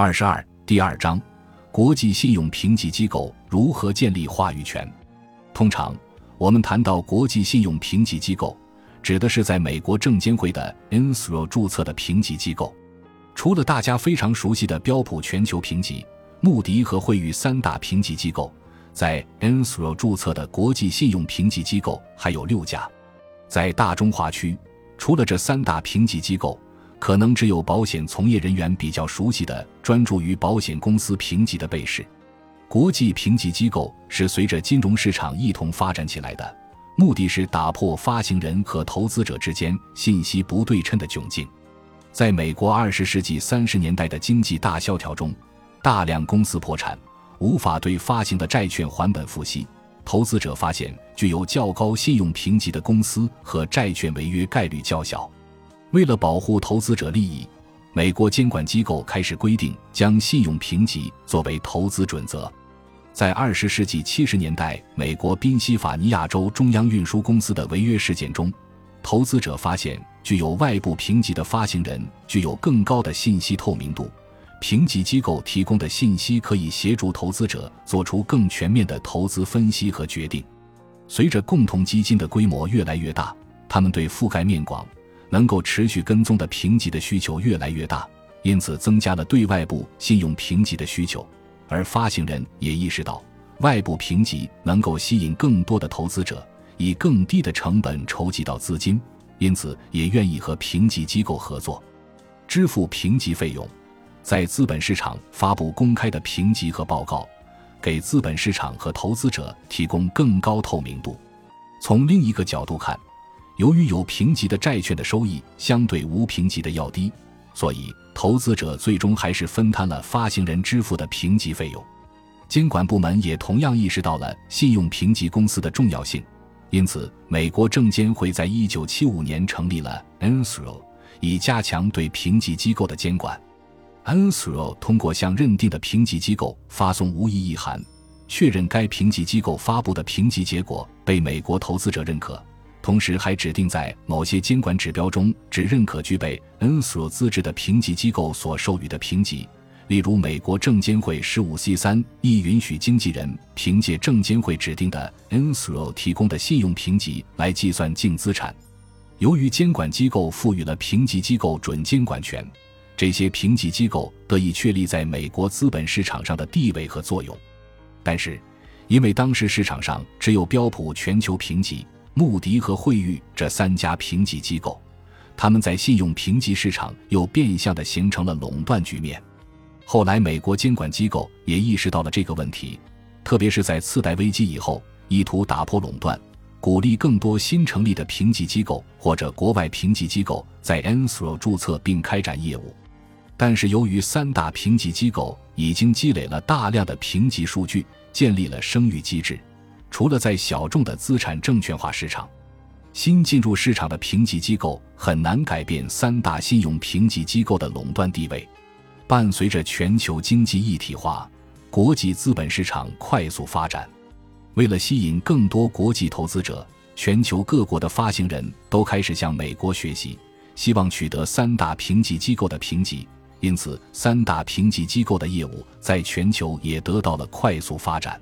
二十二第二章，国际信用评级机构如何建立话语权？通常，我们谈到国际信用评级机构，指的是在美国证监会的 INSRO 注册的评级机构。除了大家非常熟悉的标普全球评级、穆迪和惠誉三大评级机构，在 INSRO 注册的国际信用评级机构还有六家。在大中华区，除了这三大评级机构，可能只有保险从业人员比较熟悉的专注于保险公司评级的贝氏。国际评级机构是随着金融市场一同发展起来的，目的是打破发行人和投资者之间信息不对称的窘境。在美国二十世纪三十年代的经济大萧条中，大量公司破产，无法对发行的债券还本付息。投资者发现，具有较高信用评级的公司和债券违约概率较小。为了保护投资者利益，美国监管机构开始规定将信用评级作为投资准则。在二十世纪七十年代，美国宾夕法尼亚州中央运输公司的违约事件中，投资者发现具有外部评级的发行人具有更高的信息透明度。评级机构提供的信息可以协助投资者做出更全面的投资分析和决定。随着共同基金的规模越来越大，他们对覆盖面广、能够持续跟踪的评级的需求越来越大，因此增加了对外部信用评级的需求。而发行人也意识到，外部评级能够吸引更多的投资者，以更低的成本筹集到资金，因此也愿意和评级机构合作，支付评级费用。在资本市场发布公开的评级和报告，给资本市场和投资者提供更高透明度。从另一个角度看，由于有评级的债券的收益相对无评级的要低，所以投资者最终还是分摊了发行人支付的评级费用。监管部门也同样意识到了信用评级公司的重要性，因此，美国证监会在一九七五年成立了 NSRO，以加强对评级机构的监管。NSRO 通过向认定的评级机构发送无异议函，确认该评级机构发布的评级结果被美国投资者认可，同时还指定在某些监管指标中只认可具备 NSRO 资质的评级机构所授予的评级。例如，美国证监会十五 C 三亦允许经纪人凭借证监会指定的 NSRO 提供的信用评级来计算净资产。由于监管机构赋予了评级机构准监管权。这些评级机构得以确立在美国资本市场上的地位和作用，但是，因为当时市场上只有标普全球评级、穆迪和惠誉这三家评级机构，他们在信用评级市场又变相的形成了垄断局面。后来，美国监管机构也意识到了这个问题，特别是在次贷危机以后，意图打破垄断，鼓励更多新成立的评级机构或者国外评级机构在 e n s r o 注册并开展业务。但是，由于三大评级机构已经积累了大量的评级数据，建立了声誉机制，除了在小众的资产证券化市场，新进入市场的评级机构很难改变三大信用评级机构的垄断地位。伴随着全球经济一体化，国际资本市场快速发展，为了吸引更多国际投资者，全球各国的发行人都开始向美国学习，希望取得三大评级机构的评级。因此，三大评级机构的业务在全球也得到了快速发展。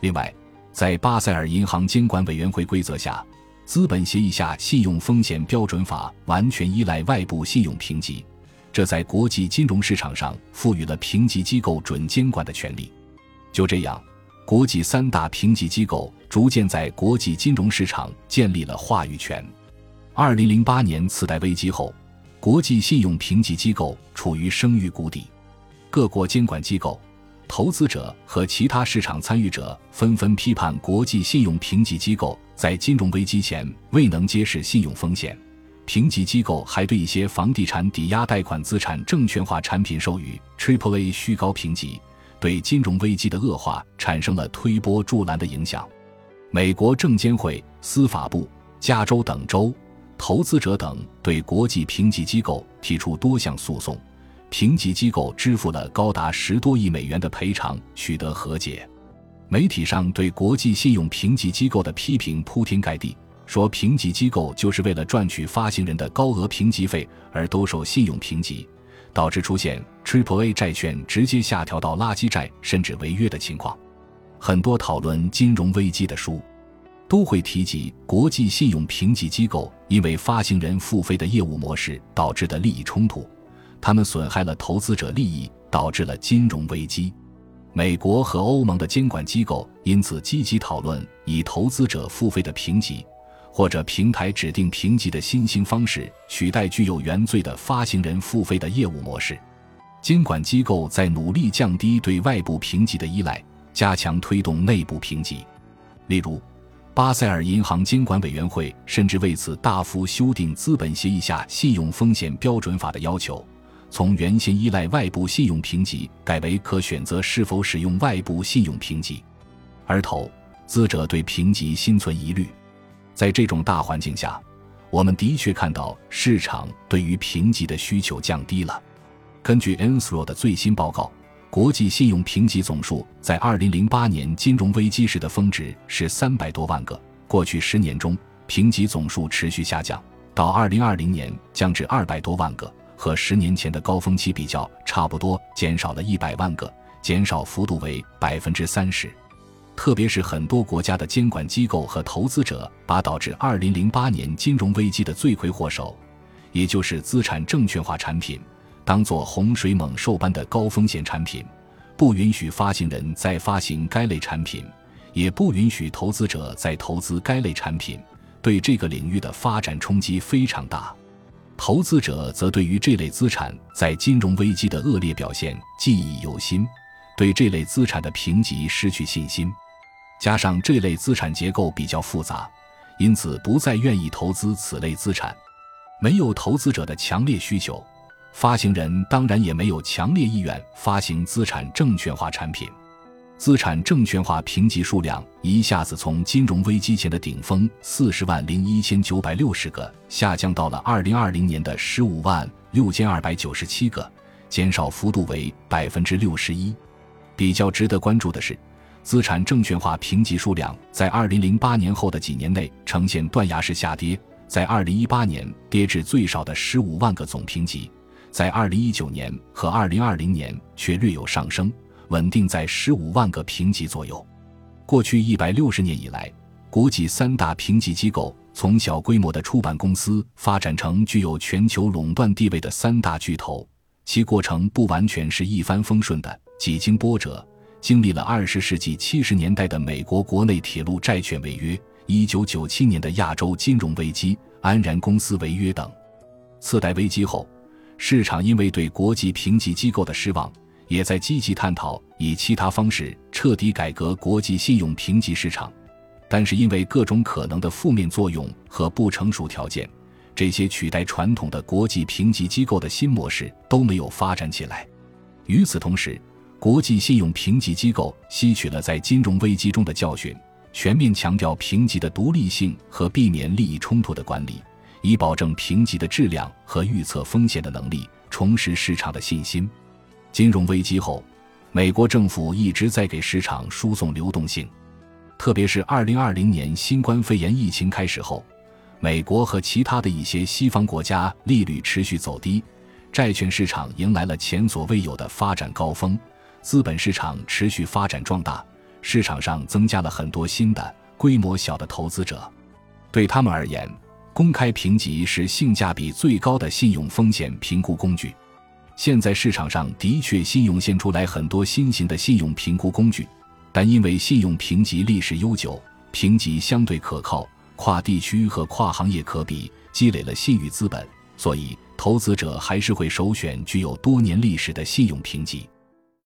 另外，在巴塞尔银行监管委员会规则下，资本协议下信用风险标准法完全依赖外部信用评级，这在国际金融市场上赋予了评级机构准监管的权利。就这样，国际三大评级机构逐渐在国际金融市场建立了话语权。二零零八年次贷危机后。国际信用评级机构处于声誉谷底，各国监管机构、投资者和其他市场参与者纷纷批判国际信用评级机构在金融危机前未能揭示信用风险。评级机构还对一些房地产抵押贷款资产证券化产品授予 Triple A 虚高评级，对金融危机的恶化产生了推波助澜的影响。美国证监会、司法部、加州等州。投资者等对国际评级机构提出多项诉讼，评级机构支付了高达十多亿美元的赔偿，取得和解。媒体上对国际信用评级机构的批评铺天盖地，说评级机构就是为了赚取发行人的高额评级费而兜售信用评级，导致出现 Triple A 债券直接下调到垃圾债甚至违约的情况。很多讨论金融危机的书都会提及国际信用评级机构因为发行人付费的业务模式导致的利益冲突，他们损害了投资者利益，导致了金融危机。美国和欧盟的监管机构因此积极讨论以投资者付费的评级。或者平台指定评级的新兴方式，取代具有原罪的发行人付费的业务模式。监管机构在努力降低对外部评级的依赖，加强推动内部评级。例如，巴塞尔银行监管委员会甚至为此大幅修订资本协议下信用风险标准法的要求，从原先依赖外部信用评级改为可选择是否使用外部信用评级。而投资者对评级心存疑虑。在这种大环境下，我们的确看到市场对于评级的需求降低了。根据 e n s r o 的最新报告，国际信用评级总数在2008年金融危机时的峰值是300多万个。过去十年中，评级总数持续下降，到2020年降至200多万个，和十年前的高峰期比较，差不多减少了一百万个，减少幅度为百分之三十。特别是很多国家的监管机构和投资者，把导致2008年金融危机的罪魁祸首，也就是资产证券化产品，当作洪水猛兽般的高风险产品，不允许发行人再发行该类产品，也不允许投资者再投资该类产品，对这个领域的发展冲击非常大。投资者则对于这类资产在金融危机的恶劣表现记忆犹新，对这类资产的评级失去信心。加上这类资产结构比较复杂，因此不再愿意投资此类资产。没有投资者的强烈需求，发行人当然也没有强烈意愿发行资产证券化产品。资产证券化评级数量一下子从金融危机前的顶峰四十万零一千九百六十个下降到了二零二零年的十五万六千二百九十七个，减少幅度为百分之六十一。比较值得关注的是。资产证券化评级数量在2008年后的几年内呈现断崖式下跌，在2018年跌至最少的15万个总评级，在2019年和2020年却略有上升，稳定在15万个评级左右。过去160年以来，国际三大评级机构从小规模的出版公司发展成具有全球垄断地位的三大巨头，其过程不完全是一帆风顺的，几经波折。经历了二十世纪七十年代的美国国内铁路债券违约、一九九七年的亚洲金融危机、安然公司违约等，次贷危机后，市场因为对国际评级机构的失望，也在积极探讨以其他方式彻底改革国际信用评级市场，但是因为各种可能的负面作用和不成熟条件，这些取代传统的国际评级机构的新模式都没有发展起来。与此同时，国际信用评级机构吸取了在金融危机中的教训，全面强调评级的独立性和避免利益冲突的管理，以保证评级的质量和预测风险的能力，重拾市场的信心。金融危机后，美国政府一直在给市场输送流动性，特别是2020年新冠肺炎疫情开始后，美国和其他的一些西方国家利率持续走低，债券市场迎来了前所未有的发展高峰。资本市场持续发展壮大，市场上增加了很多新的规模小的投资者。对他们而言，公开评级是性价比最高的信用风险评估工具。现在市场上的确新涌现出来很多新型的信用评估工具，但因为信用评级历史悠久，评级相对可靠，跨地区和跨行业可比，积累了信誉资本，所以投资者还是会首选具有多年历史的信用评级。